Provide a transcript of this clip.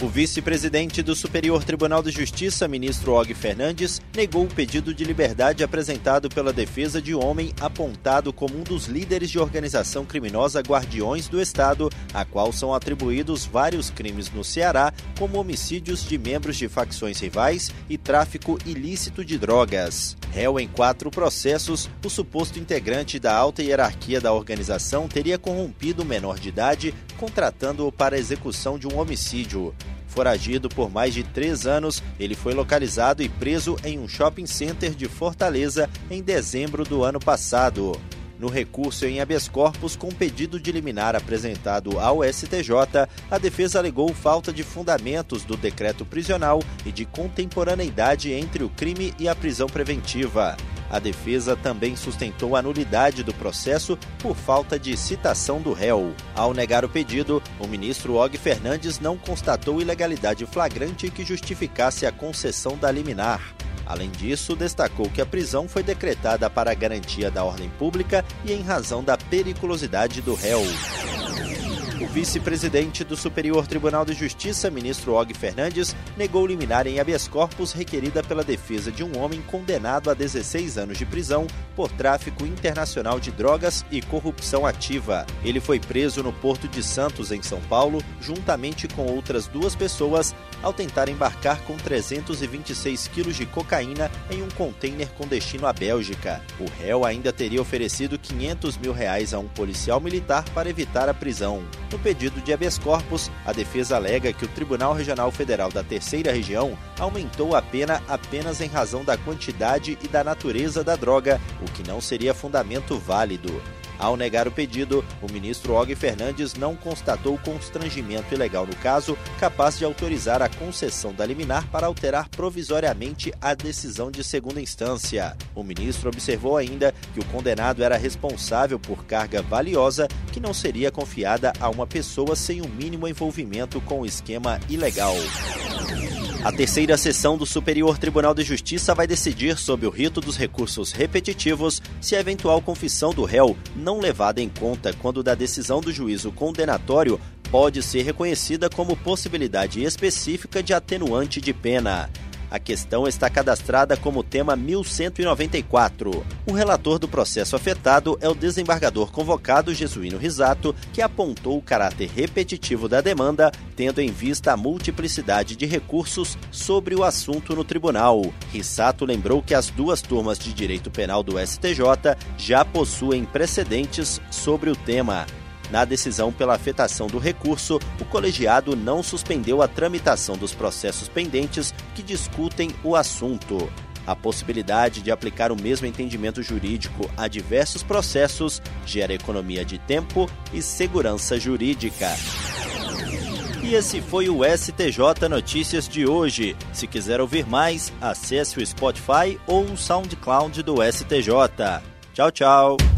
O vice-presidente do Superior Tribunal de Justiça, ministro Og Fernandes, negou o pedido de liberdade apresentado pela defesa de homem apontado como um dos líderes de organização criminosa Guardiões do Estado, a qual são atribuídos vários crimes no Ceará, como homicídios de membros de facções rivais e tráfico ilícito de drogas. Réu em quatro processos, o suposto integrante da alta hierarquia da organização teria corrompido o menor de idade, contratando-o para a execução de um homicídio. Foragido por mais de três anos, ele foi localizado e preso em um shopping center de Fortaleza em dezembro do ano passado. No recurso em habeas corpus com pedido de liminar apresentado ao STJ, a defesa alegou falta de fundamentos do decreto prisional e de contemporaneidade entre o crime e a prisão preventiva. A defesa também sustentou a nulidade do processo por falta de citação do réu. Ao negar o pedido, o ministro Og Fernandes não constatou ilegalidade flagrante que justificasse a concessão da liminar. Além disso, destacou que a prisão foi decretada para garantia da ordem pública e em razão da periculosidade do réu. O vice-presidente do Superior Tribunal de Justiça, ministro Og Fernandes, negou liminar em habeas corpus requerida pela defesa de um homem condenado a 16 anos de prisão por tráfico internacional de drogas e corrupção ativa. Ele foi preso no Porto de Santos, em São Paulo, juntamente com outras duas pessoas, ao tentar embarcar com 326 quilos de cocaína em um container com destino à Bélgica. O réu ainda teria oferecido 500 mil reais a um policial militar para evitar a prisão. No pedido de habeas corpus, a defesa alega que o Tribunal Regional Federal da Terceira Região aumentou a pena apenas em razão da quantidade e da natureza da droga, o que não seria fundamento válido. Ao negar o pedido, o ministro Og Fernandes não constatou constrangimento ilegal no caso, capaz de autorizar a concessão da liminar para alterar provisoriamente a decisão de segunda instância. O ministro observou ainda que o condenado era responsável por carga valiosa que não seria confiada a uma pessoa sem o mínimo envolvimento com o esquema ilegal. A terceira sessão do Superior Tribunal de Justiça vai decidir sobre o rito dos recursos repetitivos se a eventual confissão do réu não levada em conta quando da decisão do juízo condenatório pode ser reconhecida como possibilidade específica de atenuante de pena. A questão está cadastrada como tema 1194. O relator do processo afetado é o desembargador convocado Jesuíno Risato, que apontou o caráter repetitivo da demanda, tendo em vista a multiplicidade de recursos sobre o assunto no tribunal. Risato lembrou que as duas turmas de direito penal do STJ já possuem precedentes sobre o tema. Na decisão pela afetação do recurso, o colegiado não suspendeu a tramitação dos processos pendentes que discutem o assunto. A possibilidade de aplicar o mesmo entendimento jurídico a diversos processos gera economia de tempo e segurança jurídica. E esse foi o STJ Notícias de hoje. Se quiser ouvir mais, acesse o Spotify ou o SoundCloud do STJ. Tchau, tchau.